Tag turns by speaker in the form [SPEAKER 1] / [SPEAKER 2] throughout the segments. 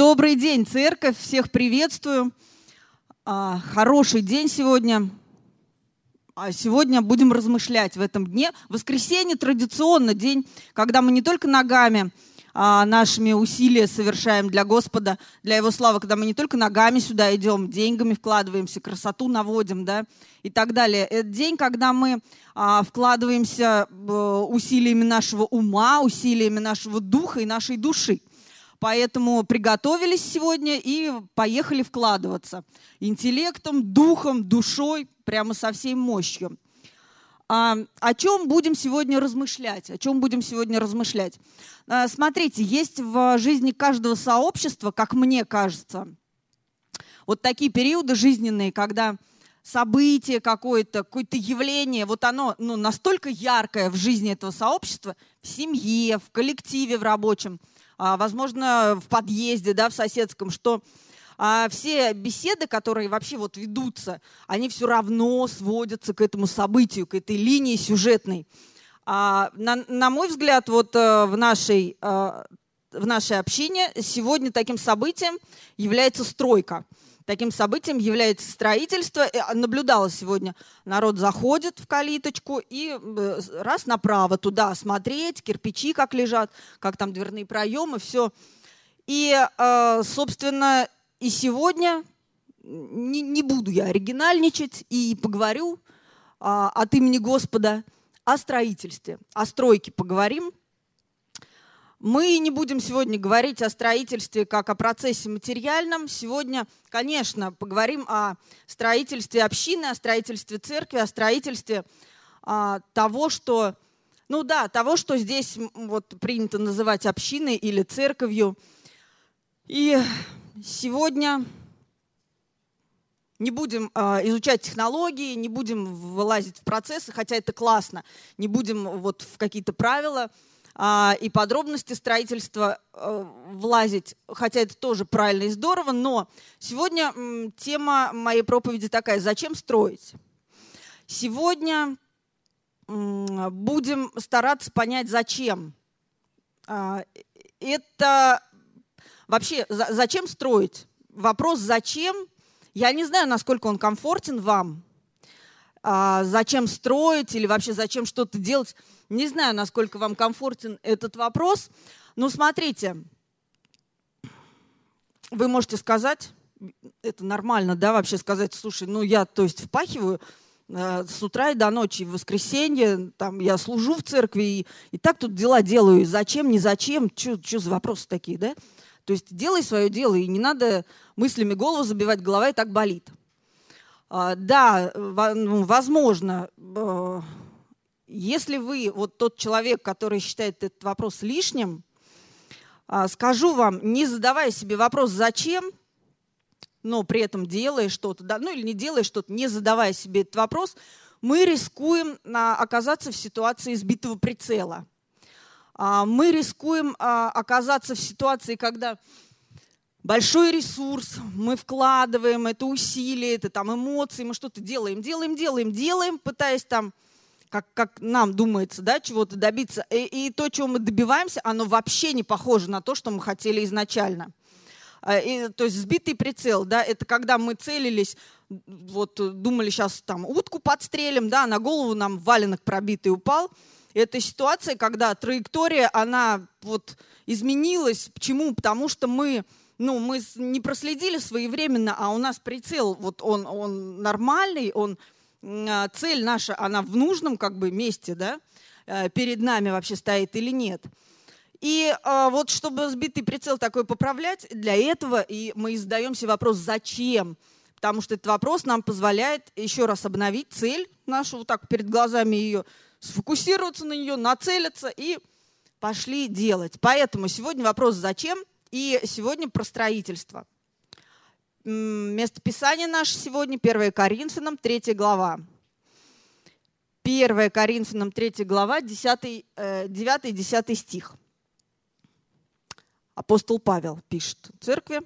[SPEAKER 1] Добрый день, церковь, всех приветствую. А, хороший день сегодня. А сегодня будем размышлять в этом дне. Воскресенье традиционно день, когда мы не только ногами а, нашими усилия совершаем для Господа, для Его славы, когда мы не только ногами сюда идем, деньгами вкладываемся, красоту наводим, да, и так далее. Это день, когда мы вкладываемся усилиями нашего ума, усилиями нашего духа и нашей души. Поэтому приготовились сегодня и поехали вкладываться интеллектом, духом, душой, прямо со всей мощью. А, о чем будем сегодня размышлять? О чем будем сегодня размышлять? А, смотрите, есть в жизни каждого сообщества, как мне кажется, вот такие периоды жизненные, когда событие какое-то, какое-то явление, вот оно ну, настолько яркое в жизни этого сообщества, в семье, в коллективе, в рабочем, возможно, в подъезде, да, в соседском, что а все беседы, которые вообще вот ведутся, они все равно сводятся к этому событию, к этой линии сюжетной. А, на, на мой взгляд, вот э, в нашей, э, в нашей общине сегодня таким событием является стройка. Таким событием является строительство. А, наблюдалось сегодня, народ заходит в калиточку и э, раз направо туда смотреть, кирпичи как лежат, как там дверные проемы, все. И, собственно, и сегодня не, не буду я оригинальничать и поговорю а, от имени Господа о строительстве, о стройке поговорим. Мы не будем сегодня говорить о строительстве как о процессе материальном. Сегодня, конечно, поговорим о строительстве общины, о строительстве церкви, о строительстве а, того, что, ну да, того, что здесь вот принято называть общиной или церковью. И Сегодня не будем э, изучать технологии, не будем вылазить в процессы, хотя это классно. Не будем вот в какие-то правила и подробности строительства э, влазить, хотя это тоже правильно и здорово. Но сегодня тема моей проповеди такая: зачем строить? Сегодня будем стараться понять, зачем. Э, это Вообще, за, зачем строить? Вопрос «зачем?» Я не знаю, насколько он комфортен вам. А, зачем строить или вообще зачем что-то делать? Не знаю, насколько вам комфортен этот вопрос. Но смотрите, вы можете сказать, это нормально, да, вообще сказать, слушай, ну я, то есть, впахиваю э, с утра и до ночи, в воскресенье, там, я служу в церкви, и, и так тут дела делаю, зачем, не зачем, что за вопросы такие, да? То есть делай свое дело, и не надо мыслями голову забивать, голова и так болит. А, да, ну, возможно, э, если вы вот тот человек, который считает этот вопрос лишним, а, скажу вам, не задавая себе вопрос «зачем?», но при этом делая что-то, да, ну или не делая что-то, не задавая себе этот вопрос, мы рискуем оказаться в ситуации сбитого прицела – а, мы рискуем а, оказаться в ситуации, когда большой ресурс, мы вкладываем это усилие, это там эмоции, мы что-то делаем, делаем, делаем, делаем, пытаясь там, как, как нам думается, да, чего-то добиться. И, и то, чего мы добиваемся, оно вообще не похоже на то, что мы хотели изначально. А, и, то есть сбитый прицел, да, это когда мы целились, вот думали, сейчас там утку подстрелим, да, на голову нам валенок пробитый упал – это ситуация, когда траектория, она вот изменилась. Почему? Потому что мы, ну, мы не проследили своевременно, а у нас прицел, вот он, он нормальный, он, а, цель наша, она в нужном как бы месте, да, э, перед нами вообще стоит или нет. И а, вот чтобы сбитый прицел такой поправлять, для этого и мы задаем себе вопрос, зачем? Потому что этот вопрос нам позволяет еще раз обновить цель нашу, вот так перед глазами ее сфокусироваться на нее, нацелиться и пошли делать. Поэтому сегодня вопрос «Зачем?» И сегодня про строительство. Место Писания наше сегодня 1 Коринфянам, 3 глава. 1 Коринфянам, 3 глава, 10, 9 и 10 стих. Апостол Павел пишет церкви.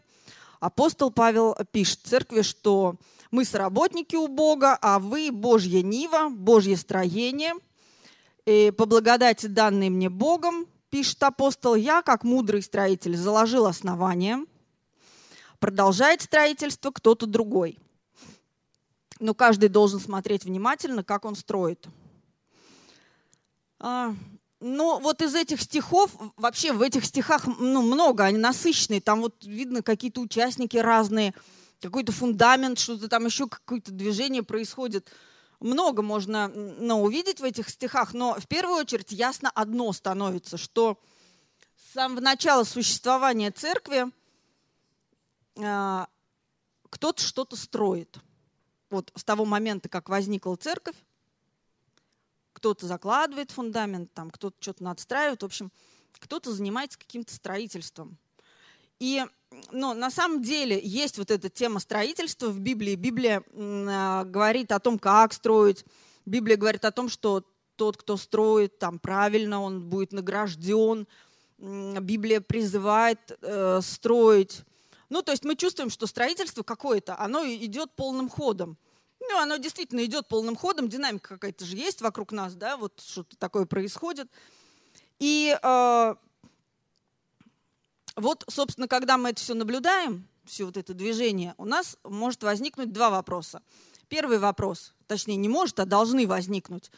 [SPEAKER 1] Апостол Павел пишет церкви, что мы сработники у Бога, а вы Божья нива, Божье строение – и по благодати, данной мне Богом, пишет апостол, я, как мудрый строитель, заложил основание, продолжает строительство кто-то другой. Но каждый должен смотреть внимательно, как он строит. А, ну, вот из этих стихов, вообще в этих стихах ну, много, они насыщенные. Там вот видно какие-то участники разные, какой-то фундамент, что-то там еще какое-то движение происходит. Много можно ну, увидеть в этих стихах, но в первую очередь ясно одно становится, что с самого начала существования церкви э, кто-то что-то строит. Вот с того момента, как возникла церковь, кто-то закладывает фундамент, там кто-то что-то надстраивает, в общем, кто-то занимается каким-то строительством. И ну, на самом деле есть вот эта тема строительства в Библии. Библия э, говорит о том, как строить. Библия говорит о том, что тот, кто строит там правильно, он будет награжден. Библия призывает э, строить. Ну, то есть мы чувствуем, что строительство какое-то, оно идет полным ходом. Ну, оно действительно идет полным ходом, динамика какая-то же есть вокруг нас, да, вот что-то такое происходит. И э, вот, собственно, когда мы это все наблюдаем, все вот это движение, у нас может возникнуть два вопроса. Первый вопрос, точнее, не может, а должны возникнуть.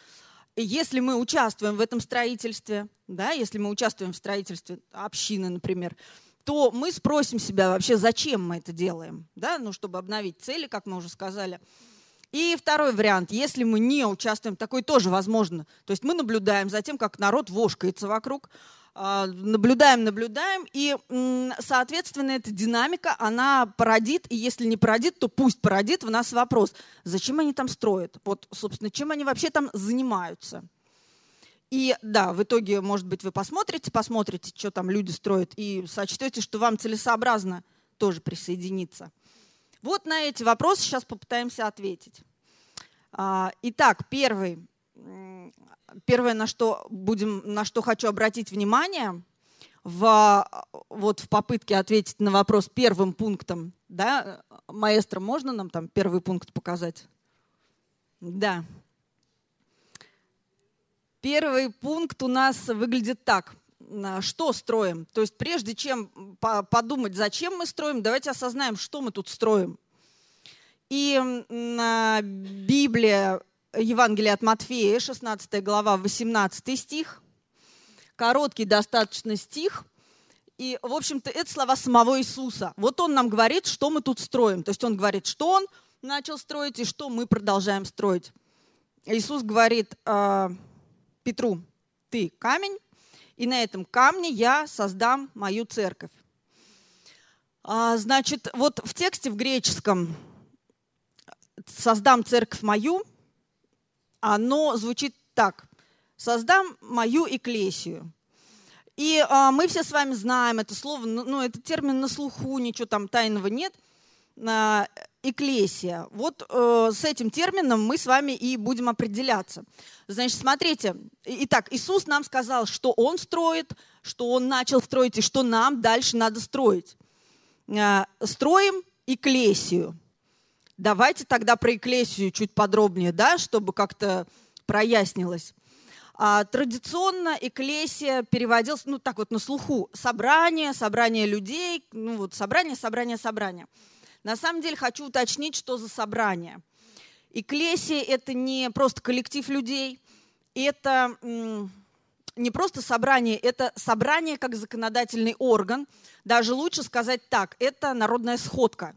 [SPEAKER 1] Если мы участвуем в этом строительстве, да, если мы участвуем в строительстве общины, например, то мы спросим себя вообще, зачем мы это делаем, да, ну, чтобы обновить цели, как мы уже сказали. И второй вариант, если мы не участвуем, такой тоже возможно. То есть мы наблюдаем за тем, как народ вошкается вокруг, наблюдаем, наблюдаем, и, соответственно, эта динамика, она породит, и если не породит, то пусть породит в нас вопрос, зачем они там строят? Вот, собственно, чем они вообще там занимаются? И да, в итоге, может быть, вы посмотрите, посмотрите, что там люди строят, и сочтете, что вам целесообразно тоже присоединиться. Вот на эти вопросы сейчас попытаемся ответить. А, итак, первый, первое, на что, будем, на что хочу обратить внимание, в, вот в попытке ответить на вопрос первым пунктом, да, маэстро, можно нам там первый пункт показать? Да. Первый пункт у нас выглядит так – что строим. То есть прежде чем подумать, зачем мы строим, давайте осознаем, что мы тут строим. И Библия, Евангелие от Матфея, 16 глава, 18 стих, короткий достаточно стих, и, в общем-то, это слова самого Иисуса. Вот он нам говорит, что мы тут строим. То есть он говорит, что он начал строить и что мы продолжаем строить. Иисус говорит э, Петру, ты камень, и на этом камне я создам мою церковь. А, значит, вот в тексте в греческом «создам церковь мою», оно звучит так. «Создам мою эклесию». И а, мы все с вами знаем это слово, ну, ну этот термин на слуху, ничего там тайного нет – эклесия. Вот э, с этим термином мы с вами и будем определяться. Значит, смотрите, итак, Иисус нам сказал, что Он строит, что Он начал строить и что нам дальше надо строить. Э, строим эклесию. Давайте тогда про эклесию чуть подробнее, да, чтобы как-то прояснилось. А, традиционно эклесия переводилась, ну так вот на слуху, собрание, собрание людей, ну вот собрание, собрание, собрание. На самом деле хочу уточнить, что за собрание. Эклесия – это не просто коллектив людей, это не просто собрание, это собрание как законодательный орган. Даже лучше сказать так, это народная сходка.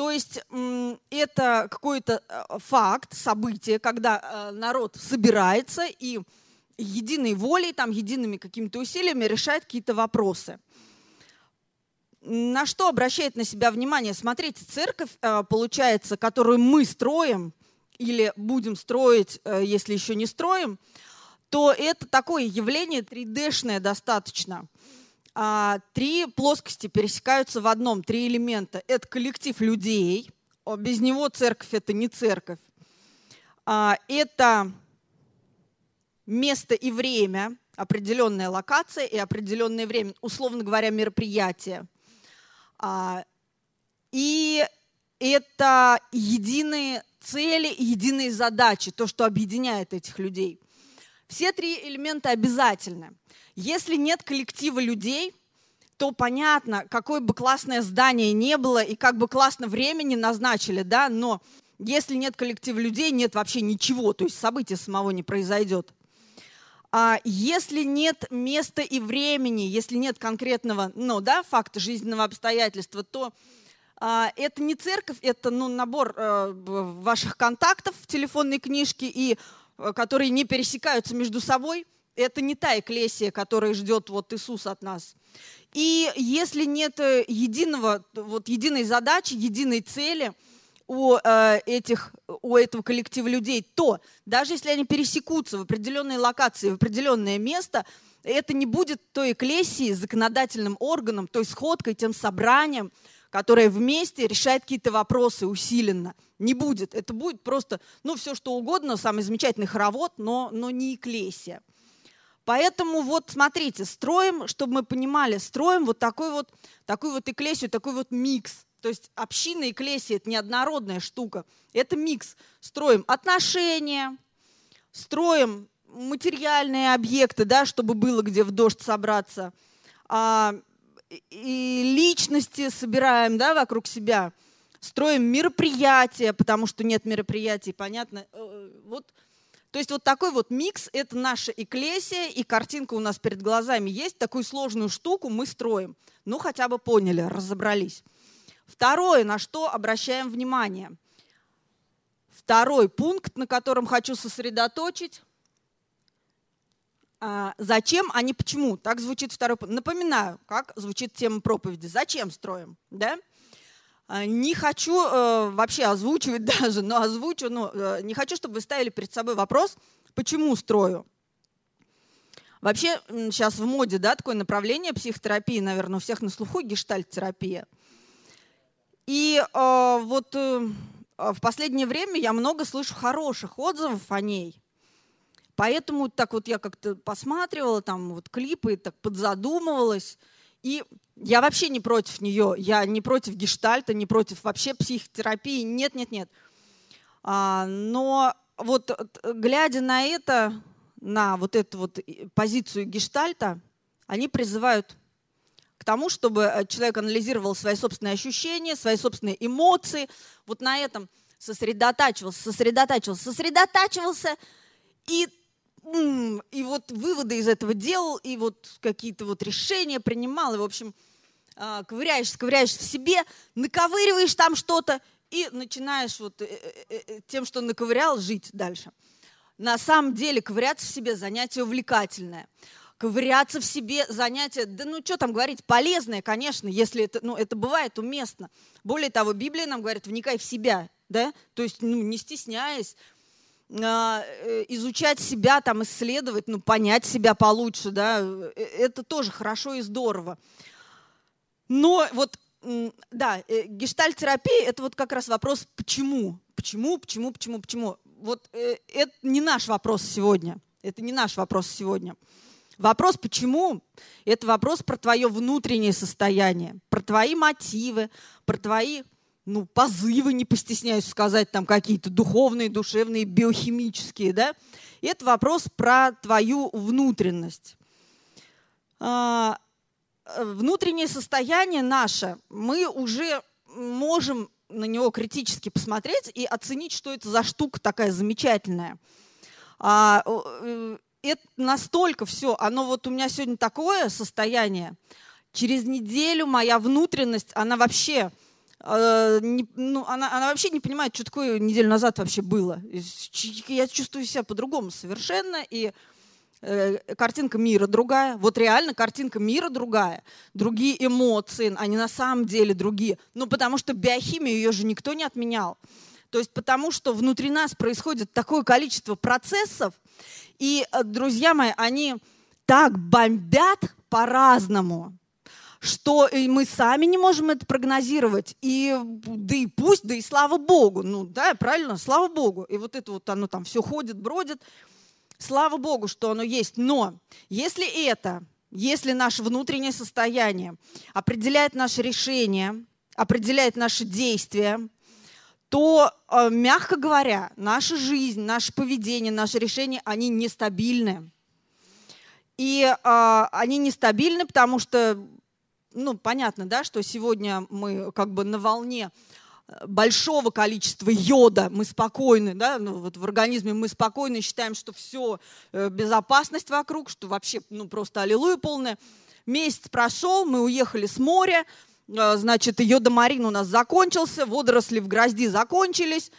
[SPEAKER 1] То есть это какой-то э, факт, событие, когда э, народ собирается и единой волей, там, едиными какими-то усилиями решает какие-то вопросы на что обращает на себя внимание? Смотрите, церковь, э, получается, которую мы строим или будем строить, если еще не строим, то это такое явление 3D-шное достаточно. А, три плоскости пересекаются в одном, три элемента. Это коллектив людей, без него церковь – это не церковь. А, это место и время, определенная локация и определенное время, условно говоря, мероприятие – а, и это единые цели, единые задачи, то, что объединяет этих людей. Все три элемента обязательны. Если нет коллектива людей, то понятно, какое бы классное здание не было и как бы классно времени назначили, да, но если нет коллектива людей, нет вообще ничего, то есть события самого не произойдет. А если нет места и времени, если нет конкретного, ну да, факта жизненного обстоятельства, то а, это не церковь, это ну, набор а, ваших контактов в телефонной книжке, и, а, которые не пересекаются между собой. Это не та эклесия, которая ждет вот Иисус от нас. И если нет э, единого, вот единой задачи, единой цели – у, э, этих, у этого коллектива людей, то даже если они пересекутся в определенные локации, в определенное место, это не будет той эклесии, законодательным органом, той сходкой, тем собранием, которое вместе решает какие-то вопросы усиленно. Не будет. Это будет просто, ну, все что угодно, самый замечательный хоровод, но, но не эклесия. Поэтому вот смотрите, строим, чтобы мы понимали, строим вот такой вот, такую вот эклесию, такой вот микс – то есть община и клесия – это неоднородная штука. Это микс. Строим отношения, строим материальные объекты, да, чтобы было где в дождь собраться. А, и личности собираем да, вокруг себя. Строим мероприятия, потому что нет мероприятий, понятно. Э, вот, то есть вот такой вот микс – это наша эклесия, и картинка у нас перед глазами есть. Такую сложную штуку мы строим. Ну, хотя бы поняли, разобрались. Второе, на что обращаем внимание. Второй пункт, на котором хочу сосредоточить. А, зачем, а не почему. Так звучит второй пункт. Напоминаю, как звучит тема проповеди. Зачем строим? Да? А, не хочу э, вообще озвучивать даже, но озвучу, но э, не хочу, чтобы вы ставили перед собой вопрос, почему строю. Вообще сейчас в моде да, такое направление психотерапии, наверное, у всех на слуху гештальт-терапия – и э, вот э, в последнее время я много слышу хороших отзывов о ней. Поэтому так вот я как-то посматривала там вот клипы, так подзадумывалась. И я вообще не против нее, я не против гештальта, не против вообще психотерапии, нет, нет, нет. А, но вот глядя на это, на вот эту вот позицию гештальта, они призывают к тому, чтобы э, человек анализировал свои собственные ощущения, свои собственные эмоции, вот на этом сосредотачивался, сосредотачивался, сосредотачивался, и, и вот выводы из этого делал, и вот какие-то вот решения принимал, и, в общем, а, ковыряешься, ковыряешься в себе, наковыриваешь там что-то, и начинаешь вот э, э, тем, что наковырял, жить дальше. На самом деле ковыряться в себе занятие увлекательное ковыряться в себе занятие, да ну что там говорить, полезное, конечно, если это, ну, это бывает уместно. Более того, Библия нам говорит, вникай в себя, да, то есть ну, не стесняясь, а, э, изучать себя, там, исследовать, ну, понять себя получше, да, э, это тоже хорошо и здорово. Но вот, да, э, гештальтерапия – это вот как раз вопрос «почему?». Почему, почему, почему, почему? Вот это не наш вопрос сегодня. Это не наш вопрос сегодня. Вопрос «почему?» – это вопрос про твое внутреннее состояние, про твои мотивы, про твои ну, позывы, не постесняюсь сказать, там какие-то духовные, душевные, биохимические, да? И это вопрос про твою внутренность. А, внутреннее состояние наше, мы уже можем на него критически посмотреть и оценить, что это за штука такая замечательная. А, э, это настолько все, оно вот у меня сегодня такое состояние, через неделю моя внутренность, она вообще, не, ну, она, она вообще не понимает, что такое неделю назад вообще было. Я чувствую себя по-другому совершенно, и э, картинка мира другая. Вот реально картинка мира другая. Другие эмоции, они на самом деле другие. Ну, потому что биохимию ее же никто не отменял. То есть потому что внутри нас происходит такое количество процессов, и, э, друзья мои, они так бомбят по-разному, что и мы сами не можем это прогнозировать. И да и пусть, да и слава Богу. Ну да, правильно, слава Богу. И вот это вот оно там все ходит, бродит. Слава Богу, что оно есть. Но если это, если наше внутреннее состояние определяет наше решение, определяет наши действия, то, э, мягко говоря, наша жизнь, наше поведение, наши решения, они нестабильны. И э, они нестабильны, потому что ну, понятно, да, что сегодня мы как бы на волне э, большого количества йода, мы спокойны, да, ну, вот в организме мы спокойны, считаем, что все, э, безопасность вокруг, что вообще, ну, просто аллилуйя полная. Месяц прошел, мы уехали с моря, э, значит, йодомарин у нас закончился, водоросли в грозди закончились.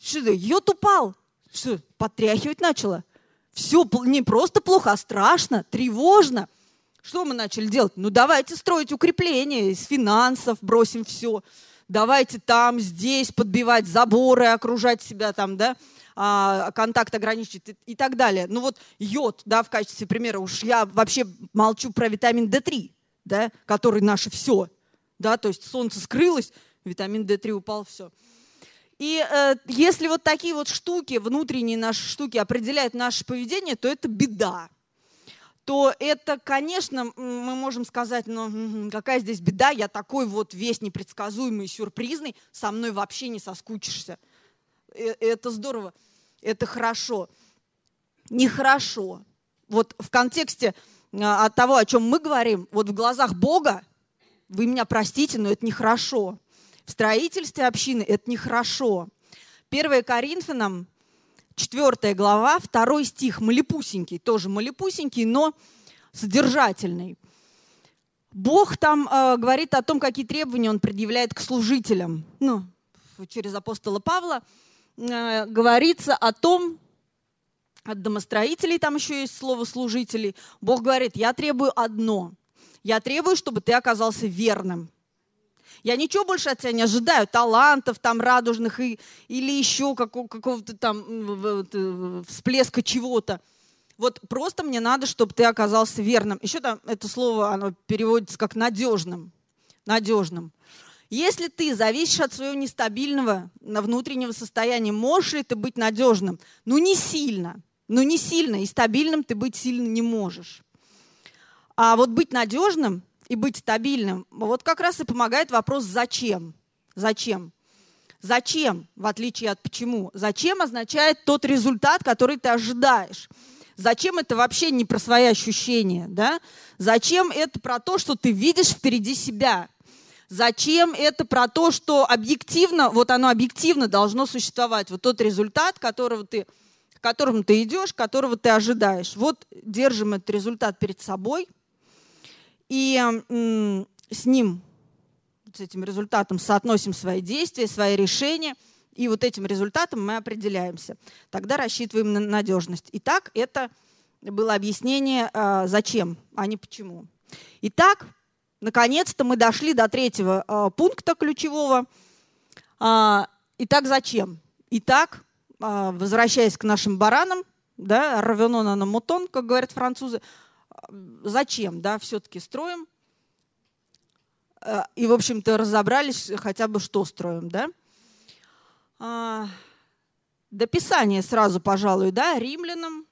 [SPEAKER 1] Что йод упал. Что, потряхивать начало? Все не просто плохо, а страшно, тревожно – что мы начали делать? Ну, давайте строить укрепления из финансов, бросим все. Давайте там, здесь подбивать заборы, окружать себя там, да, а, контакт ограничить и, и так далее. Ну вот йод, да, в качестве примера, уж я вообще молчу про витамин D3, да, который наше все, да, то есть солнце скрылось, витамин D3 упал, все. И э, если вот такие вот штуки, внутренние наши штуки определяют наше поведение, то это беда то это, конечно, мы можем сказать, ну какая здесь беда, я такой вот весь непредсказуемый, сюрпризный, со мной вообще не соскучишься. Э, это здорово, это хорошо. Нехорошо. Вот в контексте а, от того, о чем мы говорим, вот в глазах Бога, вы меня простите, но это нехорошо. В строительстве общины это нехорошо. 1 Коринфянам Четвертая глава, второй стих, малепусенький, тоже малепусенький, но содержательный. Бог там э, говорит о том, какие требования он предъявляет к служителям. Ну, через апостола Павла э, говорится о том, от домостроителей, там еще есть слово служителей, Бог говорит, я требую одно. Я требую, чтобы ты оказался верным. Я ничего больше от тебя не ожидаю, талантов там радужных и, или еще какого, какого-то там э, всплеска чего-то. Вот просто мне надо, чтобы ты оказался верным. Еще там это слово, оно переводится как надежным. Надежным. Если ты зависишь от своего нестабильного внутреннего состояния, можешь ли ты быть надежным? Ну, не сильно. Ну, не сильно. И стабильным ты быть сильно не можешь. А вот быть надежным и быть стабильным, вот как раз и помогает вопрос «зачем?». Зачем? Зачем, в отличие от почему? Зачем означает тот результат, который ты ожидаешь. Зачем это вообще не про свои ощущения, да? Зачем это про то, что ты видишь впереди себя? Зачем это про то, что объективно, вот оно объективно должно существовать, вот тот результат, которого ты, к которому ты идешь, которого ты ожидаешь. Вот держим этот результат перед собой – и с ним, с этим результатом соотносим свои действия, свои решения, и вот этим результатом мы определяемся. Тогда рассчитываем на надежность. Итак, это было объяснение, а, зачем, а не почему. Итак, наконец-то мы дошли до третьего а, пункта ключевого. А, итак, зачем? Итак, возвращаясь к нашим баранам, да, равенона на мутон, как говорят французы, зачем, да, все-таки строим. Э, и, в общем-то, разобрались хотя бы, что строим, да. А, до Писания сразу, пожалуй, да, римлянам,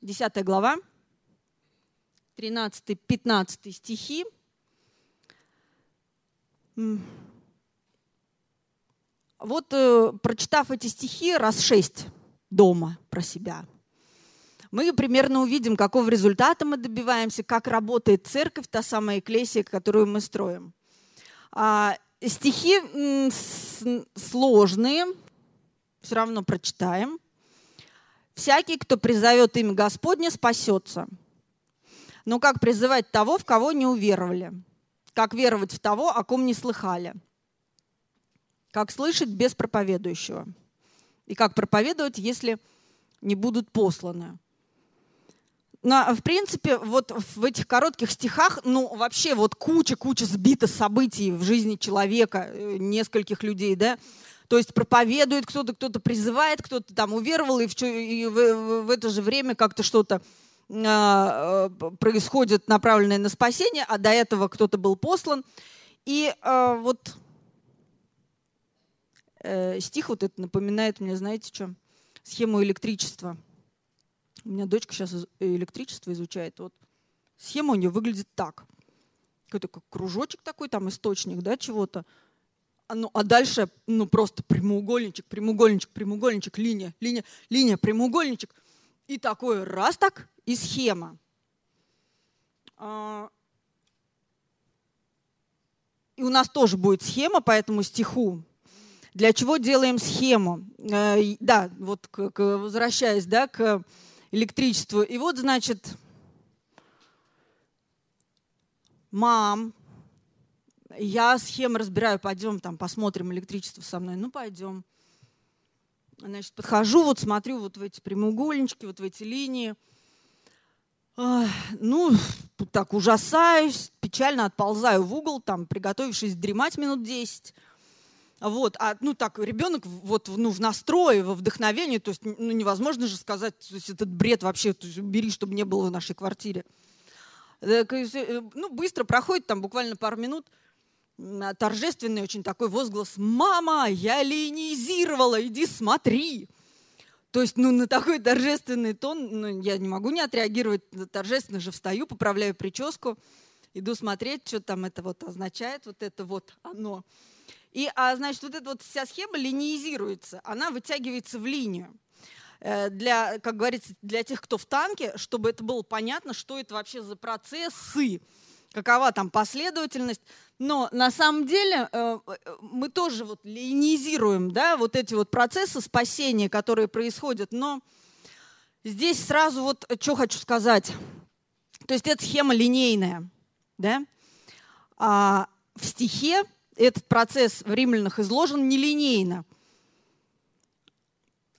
[SPEAKER 1] 10 глава, 13-15 стихи. Вот, э, прочитав эти стихи раз шесть дома про себя – мы примерно увидим, какого результата мы добиваемся, как работает церковь, та самая эклесия, которую мы строим. А, стихи сложные, все равно прочитаем. «Всякий, кто призовет имя Господне, спасется». Но как призывать того, в кого не уверовали? Как веровать в того, о ком не слыхали? Как слышать без проповедующего? И как проповедовать, если не будут посланы? Но, в принципе, вот в этих коротких стихах, ну, вообще вот куча-куча сбита событий в жизни человека, э, нескольких людей, да, то есть проповедует кто-то, кто-то призывает, кто-то там уверовал, и в, и в, в это же время как-то что-то э, происходит, направленное на спасение, а до этого кто-то был послан. И э, вот э, стих вот это напоминает мне, знаете, что? Схему электричества – у меня дочка сейчас электричество изучает. Вот схема у нее выглядит так. Какой-то как кружочек такой, там источник, да, чего-то. А, ну, а дальше, ну, просто прямоугольничек, прямоугольничек, прямоугольничек, линия, линия, линия, прямоугольничек. И такой раз так, и схема. А, и у нас тоже будет схема по этому стиху. Для чего делаем схему? Э, да, вот к, к, возвращаясь да, к электричеству. И вот, значит, мам, я схемы разбираю, пойдем там посмотрим электричество со мной. Ну, пойдем. Значит, подхожу, вот смотрю вот в эти прямоугольнички, вот в эти линии. Ну, так ужасаюсь, печально отползаю в угол, там, приготовившись дремать минут 10. Вот, а, ну, так, ребенок вот, ну, в настрое, во вдохновении, то есть, ну, невозможно же сказать, то есть, этот бред вообще, есть, убери, чтобы не было в нашей квартире. Э, ну, быстро проходит, там, буквально пару минут, торжественный очень такой возглас «Мама, я линизировала, иди смотри!» То есть, ну, на такой торжественный тон ну, я не могу не отреагировать. Торжественно же встаю, поправляю прическу, иду смотреть, что там это вот означает, вот это вот оно. И, а, значит, вот эта вот вся схема линеизируется, она вытягивается в линию. Э, для, как говорится, для тех, кто в танке, чтобы это было понятно, что это вообще за процессы, какова там последовательность. Но на самом деле э, мы тоже вот линизируем да, вот эти вот процессы спасения, которые происходят. Но здесь сразу вот что хочу сказать. То есть эта схема линейная. Да? А в стихе этот процесс в римлянах изложен нелинейно.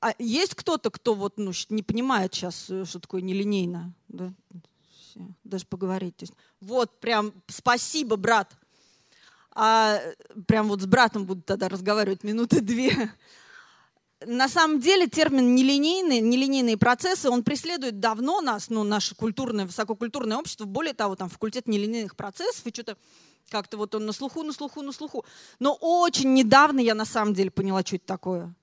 [SPEAKER 1] А есть кто-то, кто вот, ну, не понимает сейчас, э, что такое нелинейно? Да? Даже поговорить. То есть, вот прям спасибо, брат а прям вот с братом буду тогда разговаривать минуты две. На самом деле термин нелинейный, нелинейные процессы, он преследует давно нас, ну, наше культурное, высококультурное общество. Более того, там факультет нелинейных процессов, и что-то как-то вот он на слуху, на слуху, на слуху. Но очень недавно я на самом деле поняла, что это такое.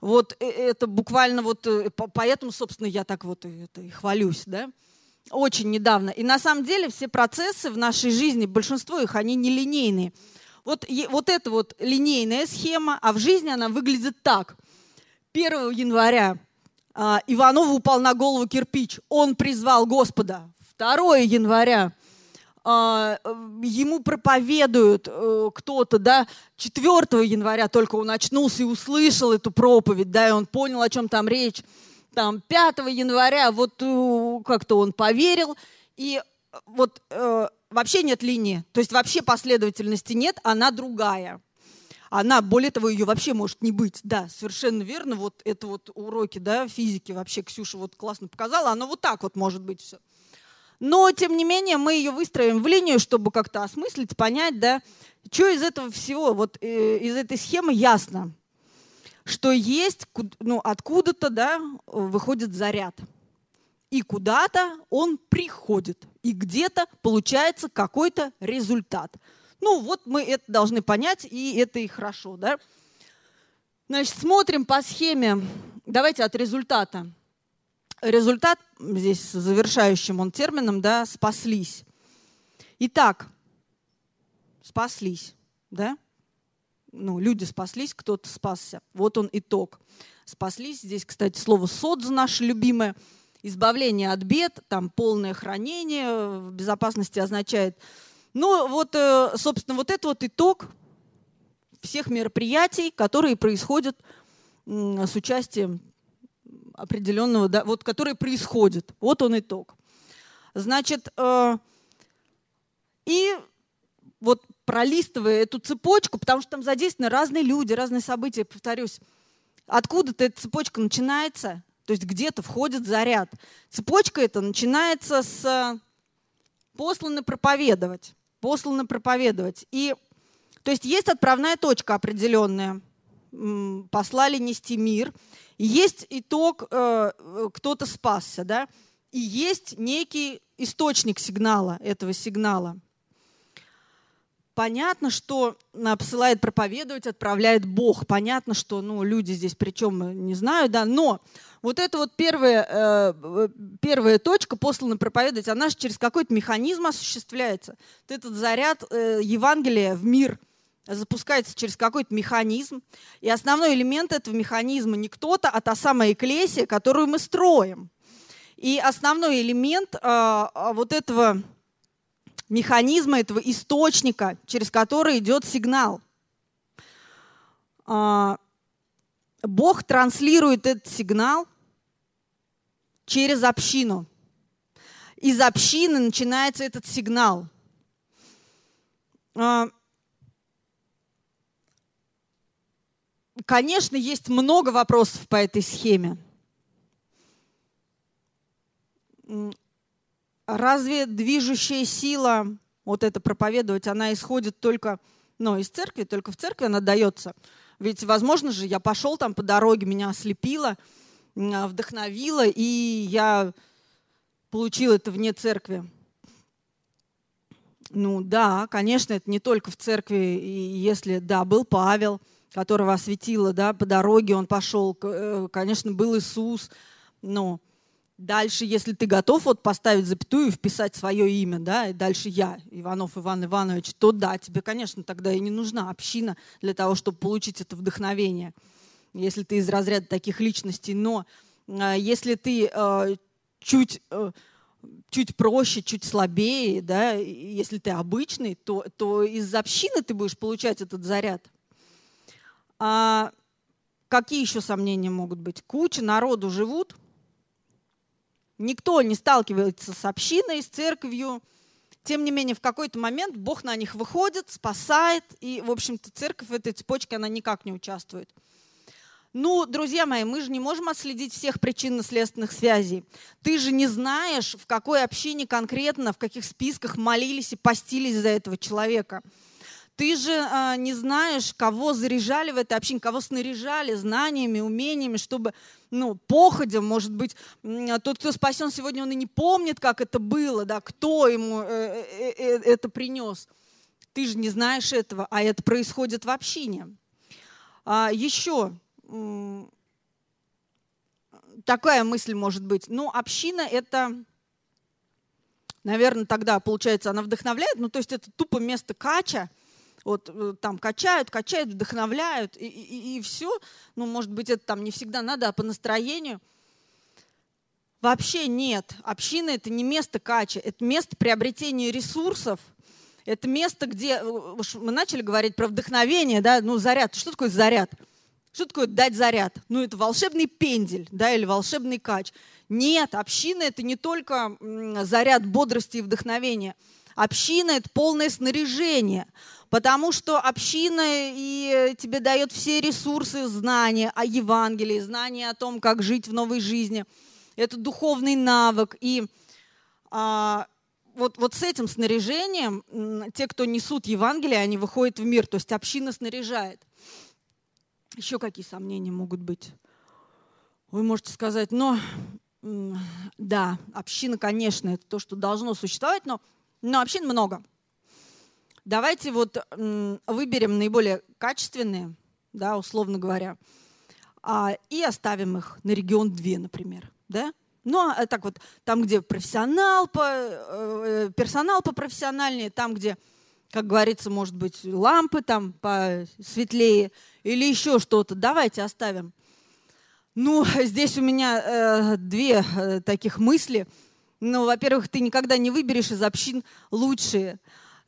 [SPEAKER 1] Вот э, это буквально вот, э, поэтому, собственно, я так вот это и хвалюсь, да очень недавно. И на самом деле все процессы в нашей жизни, большинство их, они нелинейные. Вот, вот эта вот линейная схема, а в жизни она выглядит так. 1 января э, Иванову упал на голову кирпич, он призвал Господа. 2 января ему проповедуют э, кто-то, да, 4 января только он очнулся и услышал эту проповедь, да, и он понял, о чем там речь там 5 января вот э, как-то он поверил, и э, вот вообще нет линии, то есть вообще последовательности нет, она другая. Она, более того, ее вообще может не быть. Да, совершенно верно. Вот это вот уроки да, физики вообще Ксюша вот классно показала. Оно вот так вот может быть все. Но, тем не менее, мы ее выстроим в линию, чтобы как-то осмыслить, понять, да, что из этого всего, вот э, из этой схемы ясно что есть, ну, откуда-то, да, выходит заряд. И куда-то он приходит. И где-то получается какой-то результат. Ну, вот мы это должны понять, и это и хорошо, да. Значит, смотрим по схеме. Давайте от результата. Результат здесь завершающим он термином, да, спаслись. Итак, спаслись, да ну, люди спаслись, кто-то спасся. Вот он итог. Спаслись. Здесь, кстати, слово «содз» наше любимое. Избавление от бед, там полное хранение в безопасности означает. Ну, вот, э, собственно, вот это вот итог всех мероприятий, которые происходят с участием определенного, да, вот, которые происходят. Вот он итог. Значит, э, и вот пролистывая эту цепочку, потому что там задействованы разные люди, разные события, повторюсь, откуда-то эта цепочка начинается, то есть где-то входит заряд. Цепочка эта начинается с посланы проповедовать, посланы проповедовать. И, то есть есть отправная точка определенная, послали нести мир, и есть итог, э, кто-то спасся, да, и есть некий источник сигнала, этого сигнала – Понятно, что посылает проповедовать, отправляет Бог. Понятно, что ну, люди здесь причем э, не знаю, да, но вот эта вот первая, э, первая точка, послана проповедовать, она же через какой-то механизм осуществляется. Вот этот заряд э, Евангелия в мир запускается через какой-то механизм. И основной элемент этого механизма не кто-то, а та самая эклесия, которую мы строим. И основной элемент э, вот этого механизма, этого источника, через который идет сигнал. А, Бог транслирует этот сигнал через общину. Из общины начинается этот сигнал. А, конечно, есть много вопросов по этой схеме. Разве движущая сила, вот это проповедовать, она исходит только ну, из церкви, только в церкви она дается? Ведь, возможно же, я пошел там по дороге, меня ослепило, вдохновило, и я получил это вне церкви. Ну да, конечно, это не только в церкви. И если, да, был Павел, которого осветило, да, по дороге он пошел, э, конечно, был Иисус, но дальше, если ты готов вот поставить запятую и вписать свое имя, да, и дальше я, Иванов Иван Иванович, то да, тебе, конечно, тогда и не нужна община для того, чтобы получить это вдохновение, если ты из разряда таких личностей. Но э, если ты э, чуть чуть проще, чуть слабее, да, если ты обычный, то, то из общины ты будешь получать этот заряд. А какие еще сомнения могут быть? Куча народу живут, никто не сталкивается с общиной, с церковью, тем не менее, в какой-то момент Бог на них выходит, спасает, и, в общем-то, церковь в этой цепочке, она никак не участвует. Ну, друзья мои, мы же не можем отследить всех причинно-следственных связей. Ты же не знаешь, в какой общине конкретно, в каких списках молились и постились за этого человека. Ты же э, не знаешь, кого заряжали в этой общине, кого снаряжали знаниями, умениями, чтобы, ну, походем, может быть, тот, кто спасен сегодня, он и не помнит, как это было, да, кто ему э, э, э, это принес. Ты же не знаешь этого, а это происходит в общине. А, еще такая мысль может быть. Ну, община это, наверное, тогда, получается, она вдохновляет, ну, то есть это тупо место кача, вот э, там качают, качают, вдохновляют, и, и, и все. Ну, может быть, это там не всегда надо, а по настроению. Вообще нет. Община – это не место кача, это место приобретения ресурсов, это место, где... Э, мы начали говорить про вдохновение, да, ну, заряд. Что такое заряд? Что такое дать заряд? Ну, это волшебный пендель, да, или волшебный кач. Нет, община – это не только заряд бодрости и вдохновения. Община – это полное снаряжение, потому что община и тебе дает все ресурсы, знания о Евангелии, знания о том, как жить в новой жизни. Это духовный навык. И а, вот, вот с этим снаряжением те, кто несут Евангелие, они выходят в мир, то есть община снаряжает. Еще какие сомнения могут быть? Вы можете сказать, но да, община, конечно, это то, что должно существовать, но, но общин много. Давайте вот выберем наиболее качественные, да, условно говоря, а, и оставим их на регион 2, например. Да? Ну, а так вот, там, где профессионал, по, э, персонал попрофессиональнее, там, где как говорится, может быть, лампы там посветлее или еще что-то. Давайте оставим. Ну, здесь у меня э, две э, таких мысли. Ну, во-первых, ты никогда не выберешь из общин лучшие.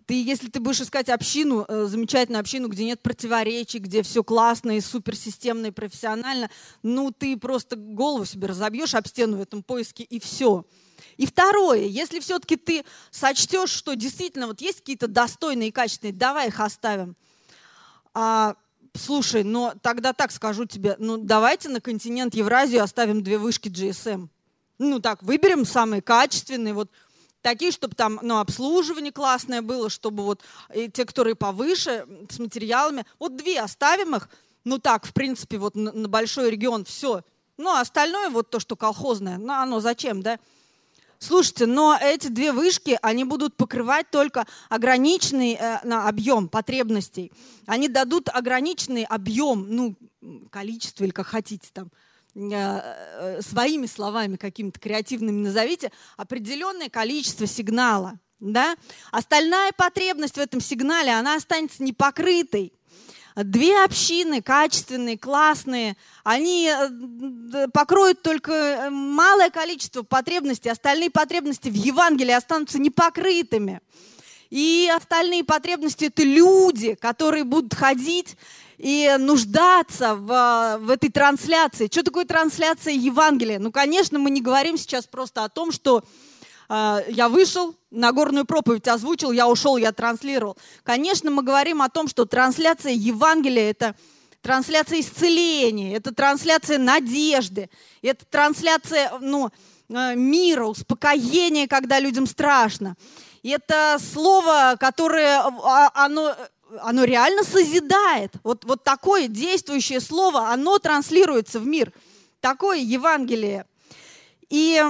[SPEAKER 1] Ты, если ты будешь искать общину, э, замечательную общину, где нет противоречий, где все классно и суперсистемно и профессионально, ну, ты просто голову себе разобьешь об стену в этом поиске, и все. И второе, если все-таки ты сочтешь, что действительно вот есть какие-то достойные и качественные, давай их оставим. А, слушай, но тогда так скажу тебе, ну давайте на континент Евразию оставим две вышки GSM. Ну так, выберем самые качественные, вот такие, чтобы там ну, обслуживание классное было, чтобы вот и те, которые повыше, с материалами, вот две оставим их, ну так, в принципе, вот на, на большой регион все. Ну, а остальное, вот то, что колхозное, ну, оно зачем, да? Слушайте, но эти две вышки, они будут покрывать только ограниченный э, на объем потребностей. Они дадут ограниченный объем, ну, количество или как хотите там, своими словами какими-то креативными назовите, определенное количество сигнала. Да? Остальная потребность в этом сигнале, она останется непокрытой. Две общины качественные, классные, они э, покроют только э, малое количество потребностей, остальные потребности в Евангелии останутся непокрытыми. И остальные потребности – это люди, которые будут ходить и нуждаться в, в этой трансляции. Что такое трансляция Евангелия? Ну, конечно, мы не говорим сейчас просто о том, что э, я вышел, на горную проповедь озвучил, я ушел, я транслировал. Конечно, мы говорим о том, что трансляция Евангелия – это трансляция исцеления, это трансляция надежды, это трансляция ну, э, мира, успокоения, когда людям страшно. И это слово, которое, а, оно, оно реально созидает. Вот, вот такое действующее слово, оно транслируется в мир. Такое Евангелие. И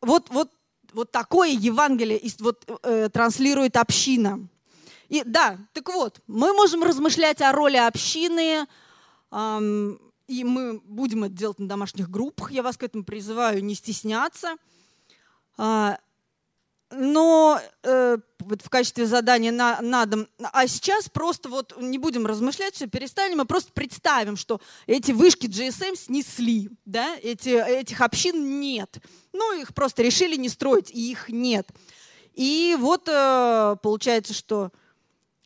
[SPEAKER 1] вот, вот, вот такое Евангелие вот, э, транслирует община. И да, так вот, мы можем размышлять о роли общины, эм, и мы будем это делать на домашних группах. Я вас к этому призываю не стесняться. Э, но э, вот в качестве задания на, на дом. А сейчас просто вот не будем размышлять, все перестанем, мы просто представим, что эти вышки GSM снесли, да, эти, этих общин нет. Ну, их просто решили не строить, и их нет. И вот э, получается, что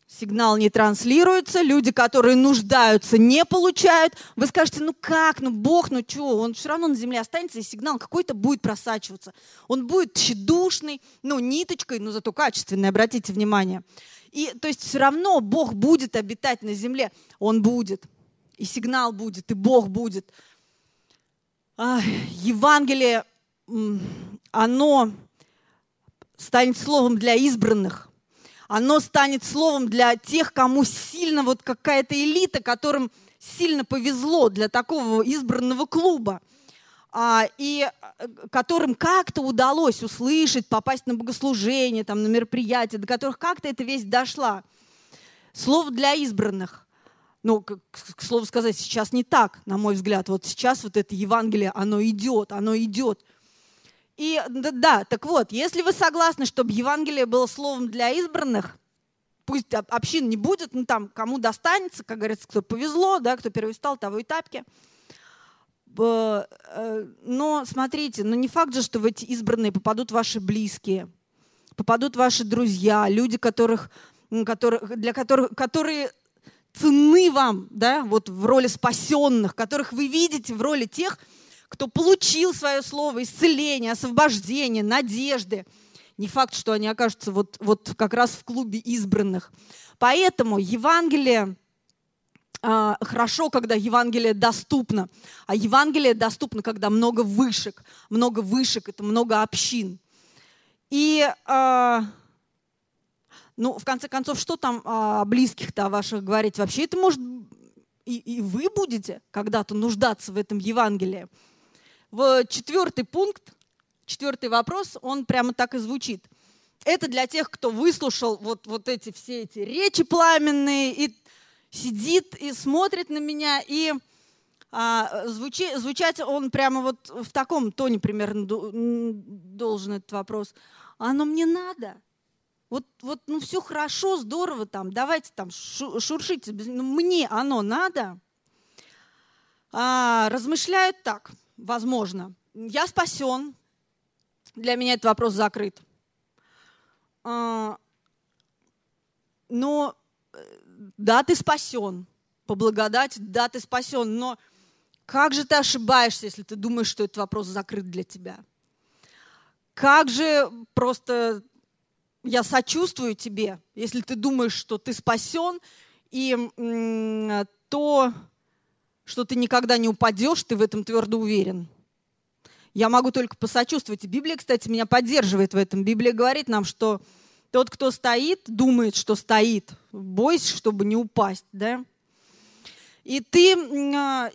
[SPEAKER 1] Сигнал не транслируется, люди, которые нуждаются, не получают. Вы скажете, ну как, ну Бог, ну что, он все равно на земле останется, и сигнал какой-то будет просачиваться. Он будет тщедушный, ну ниточкой, но зато качественный, обратите внимание. И то есть все равно Бог будет обитать на земле, Он будет. И сигнал будет, и Бог будет. Ах, Евангелие, оно станет словом для избранных оно станет словом для тех, кому сильно, вот какая-то элита, которым сильно повезло для такого избранного клуба, а, и э, которым как-то удалось услышать, попасть на богослужение, там, на мероприятие, до которых как-то эта весть дошла. Слово для избранных. Ну, к, к слову сказать, сейчас не так, на мой взгляд. Вот сейчас вот это Евангелие, оно идет, оно идет – и да, да, так вот, если вы согласны, чтобы Евангелие было словом для избранных, пусть общин не будет, ну там кому достанется, как говорится, кто повезло, да, кто первый стал, того и тапки. Э, но смотрите, ну не факт же, что в эти избранные попадут ваши близкие, попадут ваши друзья, люди, которых, которых, для которых, которые ценны вам, да, вот в роли спасенных, которых вы видите в роли тех, кто получил свое слово, исцеление, освобождение, надежды. Не факт, что они окажутся вот, вот как раз в клубе избранных. Поэтому Евангелие э, хорошо, когда Евангелие доступно. А Евангелие доступно, когда много вышек. Много вышек – это много общин. И, э, ну, в конце концов, что там о близких-то ваших говорить? Вообще это может и, и вы будете когда-то нуждаться в этом Евангелии. В четвертый пункт, четвертый вопрос, он прямо так и звучит. Это для тех, кто выслушал вот, вот эти все эти речи пламенные и сидит и смотрит на меня, и а, звучи, звучать он прямо вот в таком тоне примерно должен этот вопрос. Оно мне надо. Вот, вот ну все хорошо, здорово там, давайте там шуршите, ну, мне оно надо. А, размышляют так – возможно. Я спасен. Для меня этот вопрос закрыт. А, но да, ты спасен. По благодати, да, ты спасен. Но как же ты ошибаешься, если ты думаешь, что этот вопрос закрыт для тебя? Как же просто я сочувствую тебе, если ты думаешь, что ты спасен, и то что ты никогда не упадешь, ты в этом твердо уверен. Я могу только посочувствовать. Библия, кстати, меня поддерживает в этом. Библия говорит нам, что тот, кто стоит, думает, что стоит. Бойся, чтобы не упасть. Да? И ты, а,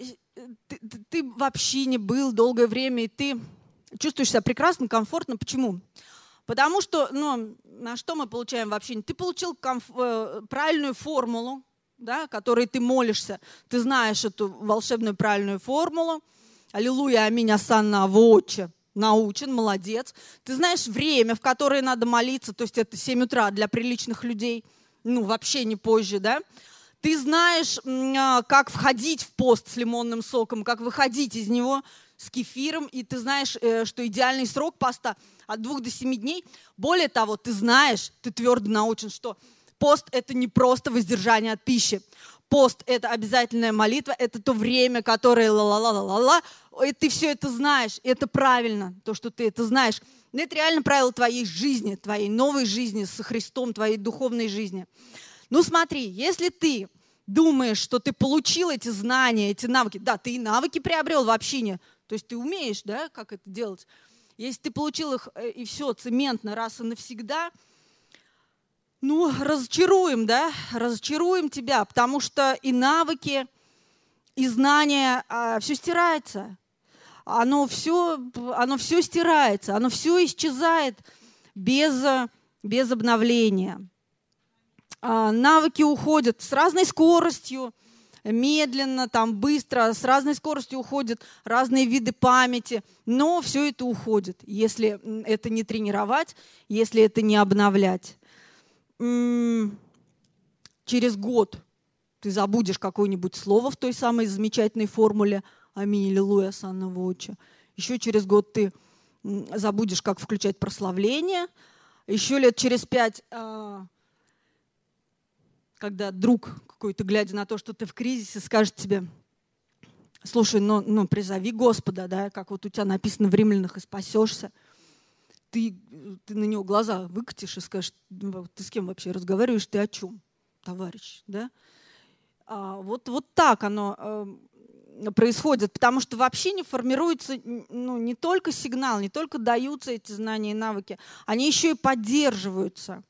[SPEAKER 1] ты, ты вообще не был долгое время, и ты чувствуешь себя прекрасно, комфортно. Почему? Потому что, ну, на что мы получаем вообще? Ты получил комф- э, правильную формулу, да, которой ты молишься, ты знаешь эту волшебную правильную формулу. Аллилуйя, аминь, асанна, вотче. Научен, молодец. Ты знаешь время, в которое надо молиться, то есть это 7 утра для приличных людей, ну, вообще не позже, да. Ты знаешь, а, как входить в пост с лимонным соком, как выходить из него. с кефиром, и ты знаешь, э, что идеальный срок поста от двух до семи дней. Более того, ты знаешь, ты твердо научен, что пост – это не просто воздержание от пищи. Пост – это обязательная молитва, это то время, которое ла-ла-ла-ла-ла, ты все это знаешь, это правильно, то, что ты это знаешь. Но это реально правило твоей жизни, твоей новой жизни со Христом, твоей духовной жизни. Ну смотри, если ты думаешь, что ты получил эти знания, эти навыки, да, ты и навыки приобрел в общине, то есть ты умеешь, да, как это делать. Если ты получил их э, и все цементно раз и навсегда, ну, разочаруем, да, разочаруем тебя, потому что и навыки, и знания, а, все стирается оно все, оно все стирается, оно все исчезает без, без обновления. А, навыки уходят с разной скоростью, медленно, там, быстро, с разной скоростью уходят разные виды памяти, но все это уходит, если это не тренировать, если это не обновлять. Через год ты забудешь какое-нибудь слово в той самой замечательной формуле – Аминь, аллилуйя, Санна Воча. Еще через год ты забудешь, как включать прославление. Еще лет через пять, а, когда друг какой-то, глядя на то, что ты в кризисе, скажет тебе, слушай, ну, ну призови Господа, да, как вот у тебя написано в римлянах, и спасешься. Ты, ты на него глаза выкатишь и скажешь, «Ну, ты с кем вообще разговариваешь, ты о чем, товарищ, да? А, вот, вот так оно эм, происходит, потому что в общине формируется ну, не только сигнал, не только даются эти знания и навыки, они еще и поддерживаются.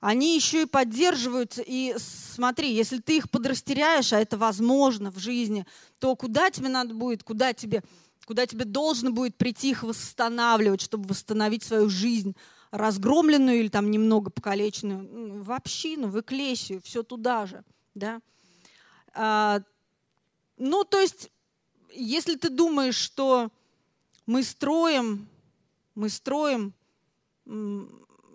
[SPEAKER 1] Они еще и поддерживаются. И смотри, если ты их подрастеряешь, а это возможно в жизни, то куда тебе надо будет, куда тебе, куда тебе должно будет прийти их восстанавливать, чтобы восстановить свою жизнь, разгромленную или там немного покалеченную, в общину, в эклесию, все туда же. Да? А, ну, то есть, если ты думаешь, что мы строим, мы строим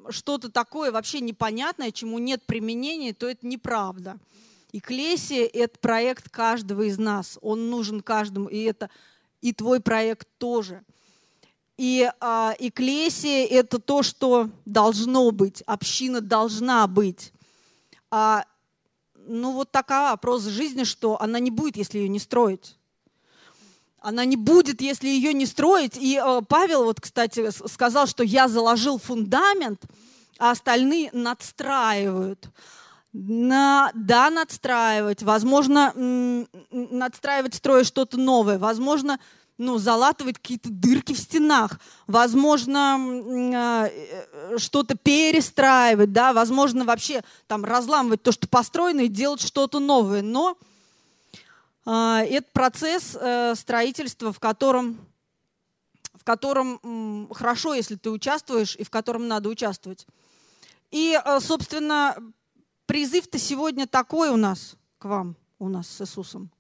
[SPEAKER 1] что-то такое вообще непонятное, чему нет применения, то это неправда. Экклесия – это проект каждого из нас. Он нужен каждому, и это и твой проект тоже. И а, экклесия – это то, что должно быть, община должна быть. А ну вот такова проза жизни, что она не будет, если ее не строить. Она не будет, если ее не строить. И э, Павел, вот, кстати, сказал, что я заложил фундамент, а остальные надстраивают. На, да, надстраивать. Возможно, надстраивать, строя что-то новое. Возможно, ну, залатывать какие-то дырки в стенах, возможно, э, что-то перестраивать, да, возможно, вообще там разламывать то, что построено, и делать что-то новое. Но э, это процесс э, строительства, в котором, в котором хорошо, если ты участвуешь, и в котором надо участвовать. И, э, собственно, призыв-то сегодня такой у нас, к вам, у нас с Иисусом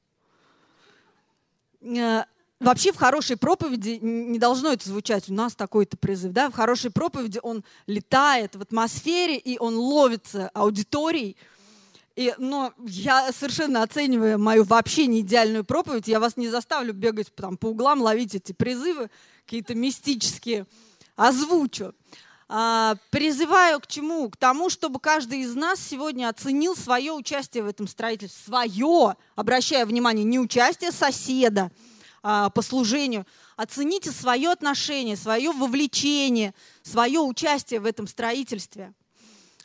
[SPEAKER 1] э, Вообще в хорошей проповеди не должно это звучать, у нас такой-то призыв. Да? В хорошей проповеди он летает в атмосфере, и он ловится аудиторией. И, но я совершенно оценивая мою вообще не идеальную проповедь, я вас не заставлю бегать там, по углам, ловить эти призывы, какие-то мистические, озвучу. А, призываю к чему? К тому, чтобы каждый из нас сегодня оценил свое участие в этом строительстве. Свое, обращая внимание, не участие соседа, а, по служению. Оцените свое отношение, свое вовлечение, свое участие в этом строительстве.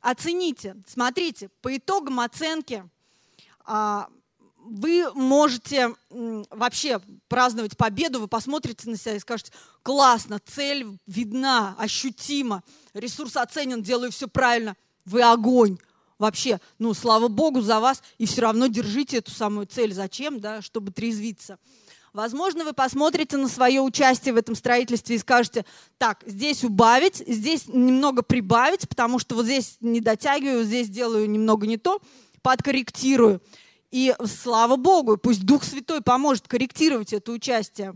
[SPEAKER 1] Оцените. Смотрите, по итогам оценки а, вы можете вообще праздновать победу, вы посмотрите на себя и скажете, классно, цель видна, ощутима, ресурс оценен, делаю все правильно, вы огонь. Вообще, ну, слава Богу за вас, и все равно держите эту самую цель. Зачем? Да, чтобы трезвиться. Возможно, вы посмотрите на свое участие в этом строительстве и скажете, так, здесь убавить, здесь немного прибавить, потому что вот здесь не дотягиваю, здесь делаю немного не то, подкорректирую. И слава Богу, пусть Дух Святой поможет корректировать это участие.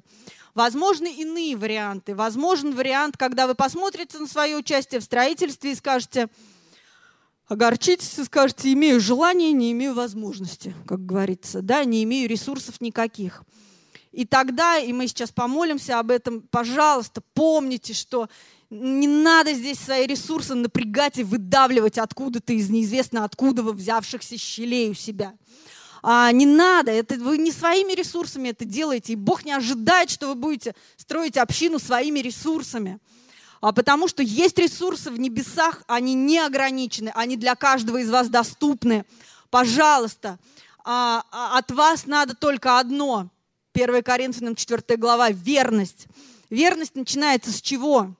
[SPEAKER 1] Возможны иные варианты. Возможен вариант, когда вы посмотрите на свое участие в строительстве и скажете, огорчитесь и скажете, имею желание, не имею возможности, как говорится, да, не имею ресурсов никаких. И тогда, и мы сейчас помолимся об этом, пожалуйста, помните, что не надо здесь свои ресурсы напрягать и выдавливать откуда-то из неизвестно откуда вы взявшихся щелей у себя. А, не надо, это вы не своими ресурсами это делаете, и Бог не ожидает, что вы будете строить общину своими ресурсами. А потому что есть ресурсы в небесах, они не ограничены, они для каждого из вас доступны. Пожалуйста, а, а, от вас надо только одно. 1 Коринфянам 4 глава – верность. Верность начинается с чего?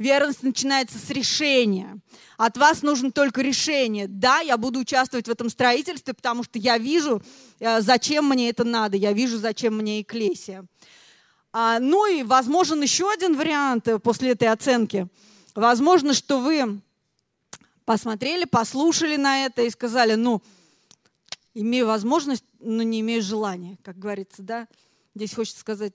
[SPEAKER 1] Верность начинается с решения. От вас нужно только решение. Да, я буду участвовать в этом строительстве, потому что я вижу, э, зачем мне это надо. Я вижу, зачем мне эклесия. А, ну и возможен еще один вариант э, после этой оценки. Возможно, что вы посмотрели, послушали на это и сказали, ну, имею возможность, но не имею желания, как говорится, да. Здесь хочется сказать,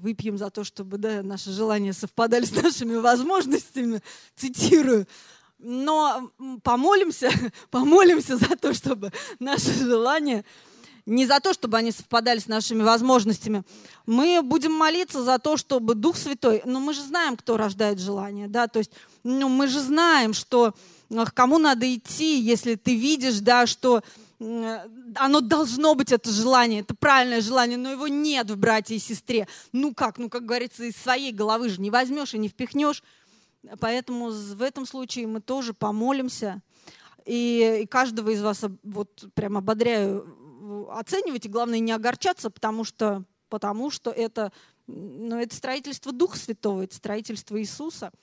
[SPEAKER 1] выпьем за то, чтобы да, наши желания совпадали с нашими возможностями, цитирую. Но помолимся, помолимся за то, чтобы наши желания не за то, чтобы они совпадали с нашими возможностями. Мы будем молиться за то, чтобы Дух Святой, но мы же знаем, кто рождает желание, да, то есть ну, мы же знаем, что э, к кому надо идти, если ты видишь, да, что оно должно быть, это желание, это правильное желание, но его нет в брате и сестре. Ну как, ну как говорится, из своей головы же не возьмешь и не впихнешь. Поэтому в этом случае мы тоже помолимся. И, и каждого из вас вот прям ободряю оценивать, и главное не огорчаться, потому что, потому что это, ну, это строительство Духа Святого, это строительство Иисуса –